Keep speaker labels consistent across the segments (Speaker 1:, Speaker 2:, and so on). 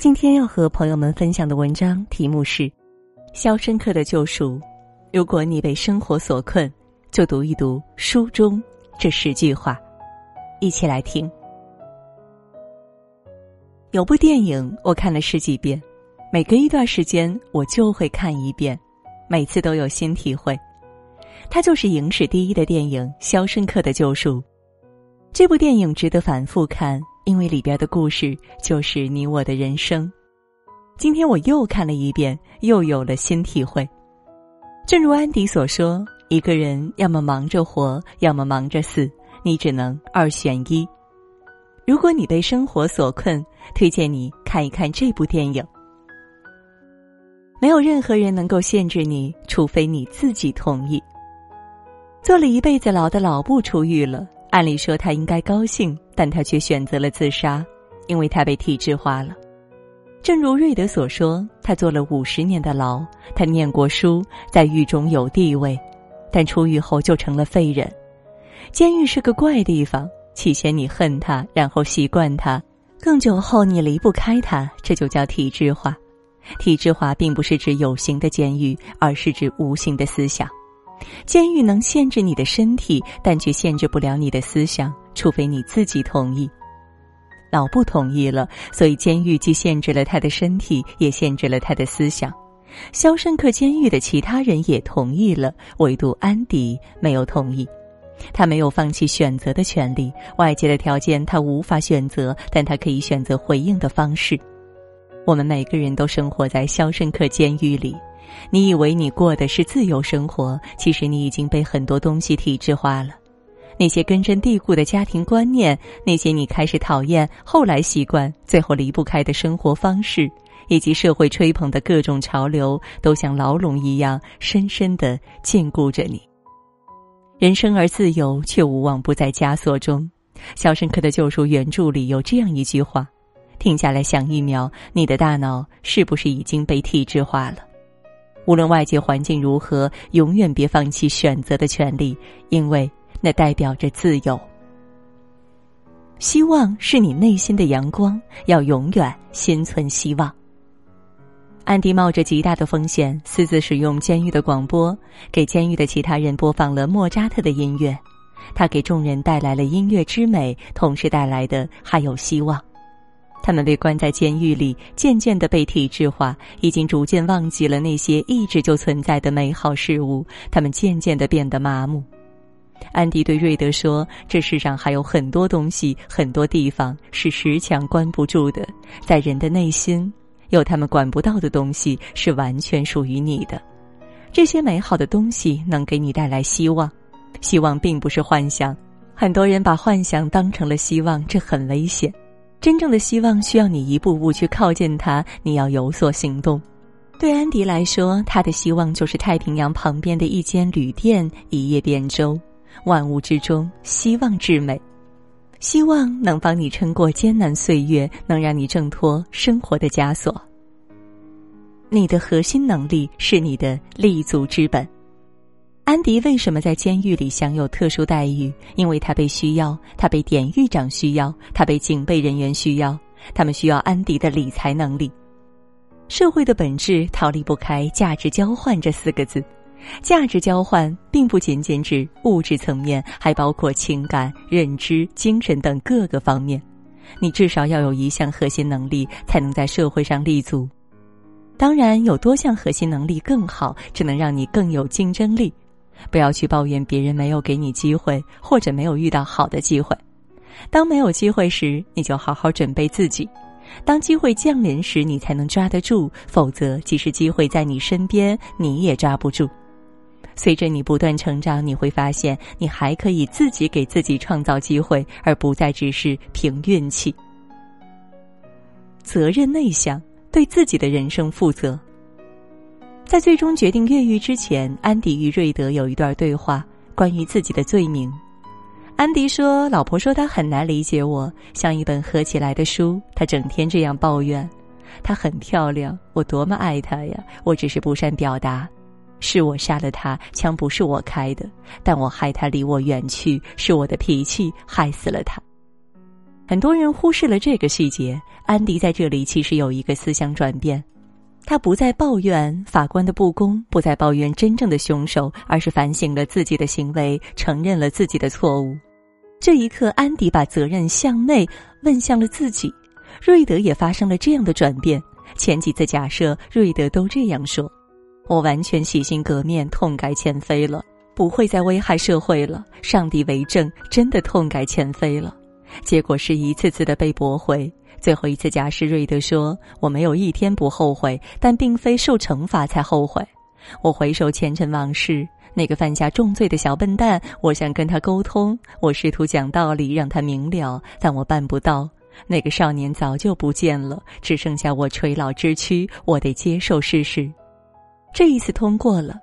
Speaker 1: 今天要和朋友们分享的文章题目是《肖申克的救赎》。如果你被生活所困，就读一读书中这十句话，一起来听。有部电影我看了十几遍，每隔一段时间我就会看一遍，每次都有新体会。它就是影史第一的电影《肖申克的救赎》。这部电影值得反复看。因为里边的故事就是你我的人生。今天我又看了一遍，又有了新体会。正如安迪所说，一个人要么忙着活，要么忙着死，你只能二选一。如果你被生活所困，推荐你看一看这部电影。没有任何人能够限制你，除非你自己同意。做了一辈子牢的老布出狱了。按理说他应该高兴，但他却选择了自杀，因为他被体制化了。正如瑞德所说，他坐了五十年的牢，他念过书，在狱中有地位，但出狱后就成了废人。监狱是个怪地方，起先你恨他，然后习惯他，更久后你离不开他，这就叫体制化。体制化并不是指有形的监狱，而是指无形的思想。监狱能限制你的身体，但却限制不了你的思想，除非你自己同意。老布同意了，所以监狱既限制了他的身体，也限制了他的思想。肖申克监狱的其他人也同意了，唯独安迪没有同意。他没有放弃选择的权利，外界的条件他无法选择，但他可以选择回应的方式。我们每个人都生活在肖申克监狱里。你以为你过的是自由生活，其实你已经被很多东西体制化了。那些根深蒂固的家庭观念，那些你开始讨厌、后来习惯、最后离不开的生活方式，以及社会吹捧的各种潮流，都像牢笼一样深深的禁锢着你。人生而自由，却无往不在枷锁中。《肖申克的救赎》原著里有这样一句话：“停下来想一秒，你的大脑是不是已经被体制化了？”无论外界环境如何，永远别放弃选择的权利，因为那代表着自由。希望是你内心的阳光，要永远心存希望。安迪冒着极大的风险，私自使用监狱的广播，给监狱的其他人播放了莫扎特的音乐。他给众人带来了音乐之美，同时带来的还有希望。他们被关在监狱里，渐渐的被体制化，已经逐渐忘记了那些一直就存在的美好事物。他们渐渐的变得麻木。安迪对瑞德说：“这世上还有很多东西，很多地方是石墙关不住的。在人的内心，有他们管不到的东西，是完全属于你的。这些美好的东西能给你带来希望。希望并不是幻想，很多人把幻想当成了希望，这很危险。”真正的希望需要你一步步去靠近它，你要有所行动。对安迪来说，他的希望就是太平洋旁边的一间旅店，一叶扁舟。万物之中，希望至美，希望能帮你撑过艰难岁月，能让你挣脱生活的枷锁。你的核心能力是你的立足之本。安迪为什么在监狱里享有特殊待遇？因为他被需要，他被典狱长需要，他被警备人员需要，他们需要安迪的理财能力。社会的本质逃离不开价值交换这四个字，价值交换并不仅仅指物质层面，还包括情感、认知、精神等各个方面。你至少要有一项核心能力，才能在社会上立足。当然，有多项核心能力更好，只能让你更有竞争力。不要去抱怨别人没有给你机会，或者没有遇到好的机会。当没有机会时，你就好好准备自己；当机会降临时，你才能抓得住。否则，即使机会在你身边，你也抓不住。随着你不断成长，你会发现，你还可以自己给自己创造机会，而不再只是凭运气。责任内向，对自己的人生负责。在最终决定越狱之前，安迪与瑞德有一段对话，关于自己的罪名。安迪说：“老婆说他很难理解我，像一本合起来的书。他整天这样抱怨。她很漂亮，我多么爱她呀！我只是不善表达。是我杀了他，枪不是我开的，但我害他离我远去，是我的脾气害死了他。”很多人忽视了这个细节，安迪在这里其实有一个思想转变，他不再抱怨法官的不公，不再抱怨真正的凶手，而是反省了自己的行为，承认了自己的错误。这一刻，安迪把责任向内问向了自己，瑞德也发生了这样的转变。前几次假设，瑞德都这样说：“我完全洗心革面，痛改前非了，不会再危害社会了。上帝为证，真的痛改前非了。”结果是一次次的被驳回。最后一次假释，瑞德说：“我没有一天不后悔，但并非受惩罚才后悔。我回首前尘往事，那个犯下重罪的小笨蛋，我想跟他沟通，我试图讲道理让他明了，但我办不到。那个少年早就不见了，只剩下我垂老之躯。我得接受事实。这一次通过了。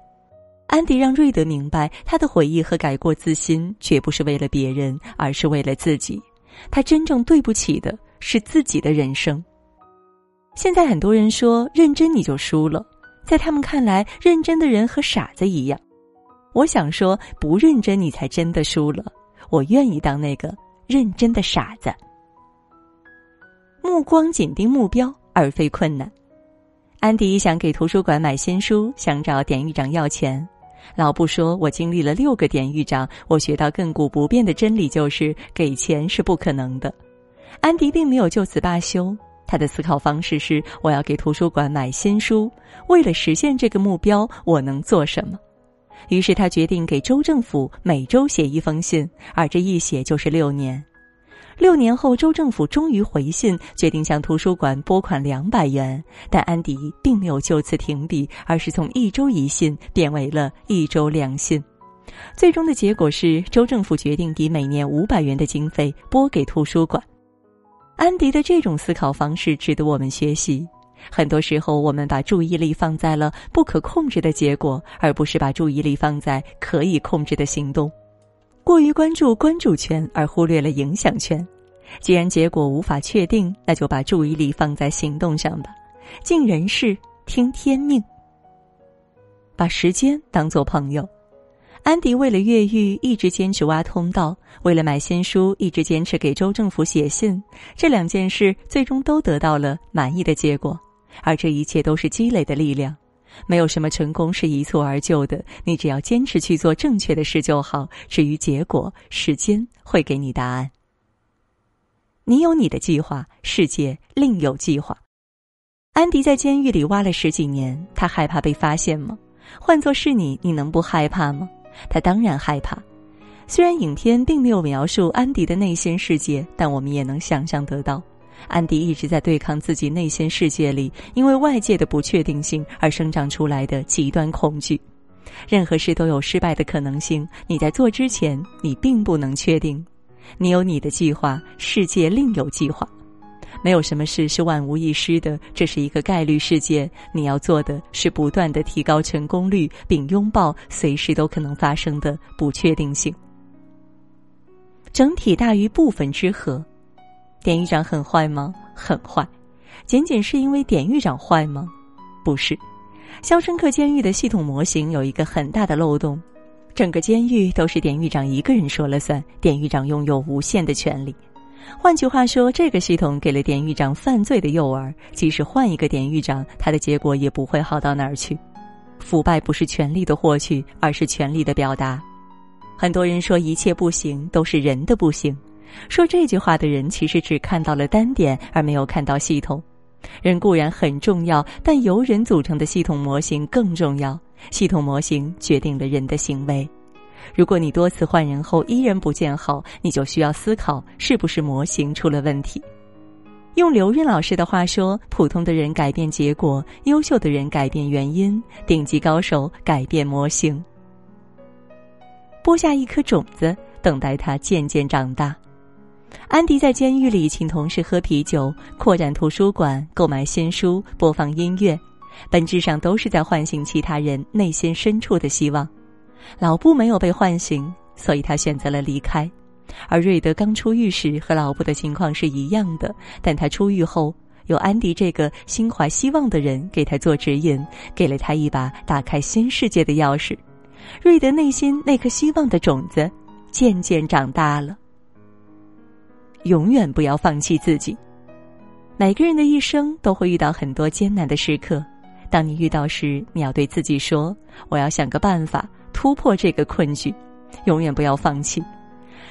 Speaker 1: 安迪让瑞德明白，他的悔意和改过自新绝不是为了别人，而是为了自己。”他真正对不起的是自己的人生。现在很多人说认真你就输了，在他们看来，认真的人和傻子一样。我想说，不认真你才真的输了。我愿意当那个认真的傻子。目光紧盯目标，而非困难。安迪想给图书馆买新书，想找典狱长要钱。老布说：“我经历了六个典狱长，我学到亘古不变的真理就是给钱是不可能的。”安迪并没有就此罢休，他的思考方式是：我要给图书馆买新书，为了实现这个目标，我能做什么？于是他决定给州政府每周写一封信，而这一写就是六年。六年后，州政府终于回信，决定向图书馆拨款两百元。但安迪并没有就此停笔，而是从一周一信变为了一周两信。最终的结果是，州政府决定以每年五百元的经费拨给图书馆。安迪的这种思考方式值得我们学习。很多时候，我们把注意力放在了不可控制的结果，而不是把注意力放在可以控制的行动。过于关注关注圈而忽略了影响圈，既然结果无法确定，那就把注意力放在行动上吧。尽人事，听天命。把时间当做朋友。安迪为了越狱一直坚持挖通道，为了买新书一直坚持给州政府写信。这两件事最终都得到了满意的结果，而这一切都是积累的力量。没有什么成功是一蹴而就的，你只要坚持去做正确的事就好。至于结果，时间会给你答案。你有你的计划，世界另有计划。安迪在监狱里挖了十几年，他害怕被发现吗？换作是你，你能不害怕吗？他当然害怕。虽然影片并没有描述安迪的内心世界，但我们也能想象得到。安迪一直在对抗自己内心世界里因为外界的不确定性而生长出来的极端恐惧。任何事都有失败的可能性，你在做之前，你并不能确定。你有你的计划，世界另有计划。没有什么事是万无一失的，这是一个概率世界。你要做的是不断的提高成功率，并拥抱随时都可能发生的不确定性。整体大于部分之和。典狱长很坏吗？很坏，仅仅是因为典狱长坏吗？不是。肖申克监狱的系统模型有一个很大的漏洞，整个监狱都是典狱长一个人说了算，典狱长拥有无限的权利。换句话说，这个系统给了典狱长犯罪的诱饵，即使换一个典狱长，他的结果也不会好到哪儿去。腐败不是权力的获取，而是权力的表达。很多人说一切不行都是人的不行。说这句话的人，其实只看到了单点，而没有看到系统。人固然很重要，但由人组成的系统模型更重要。系统模型决定了人的行为。如果你多次换人后依然不见好，你就需要思考是不是模型出了问题。用刘润老师的话说：“普通的人改变结果，优秀的人改变原因，顶级高手改变模型。”播下一颗种子，等待它渐渐长大。安迪在监狱里请同事喝啤酒、扩展图书馆、购买新书、播放音乐，本质上都是在唤醒其他人内心深处的希望。老布没有被唤醒，所以他选择了离开。而瑞德刚出狱时和老布的情况是一样的，但他出狱后有安迪这个心怀希望的人给他做指引，给了他一把打开新世界的钥匙。瑞德内心那颗希望的种子渐渐长大了。永远不要放弃自己。每个人的一生都会遇到很多艰难的时刻，当你遇到时，你要对自己说：“我要想个办法突破这个困局，永远不要放弃。”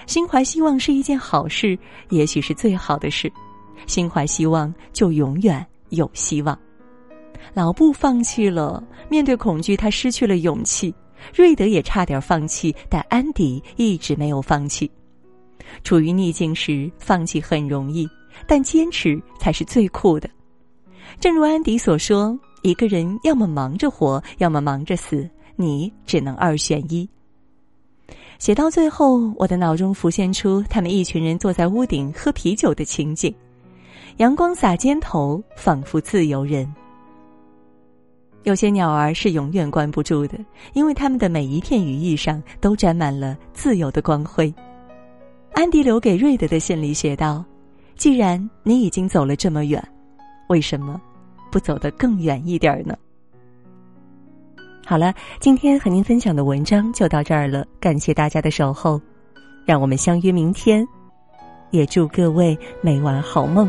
Speaker 1: 心怀希望是一件好事，也许是最好的事。心怀希望，就永远有希望。老布放弃了，面对恐惧，他失去了勇气。瑞德也差点放弃，但安迪一直没有放弃。处于逆境时，放弃很容易，但坚持才是最酷的。正如安迪所说：“一个人要么忙着活，要么忙着死，你只能二选一。”写到最后，我的脑中浮现出他们一群人坐在屋顶喝啤酒的情景，阳光洒肩头，仿佛自由人。有些鸟儿是永远关不住的，因为它们的每一片羽翼上都沾满了自由的光辉。安迪留给瑞德的信里写道：“既然你已经走了这么远，为什么不走得更远一点呢？”好了，今天和您分享的文章就到这儿了，感谢大家的守候，让我们相约明天，也祝各位每晚好梦。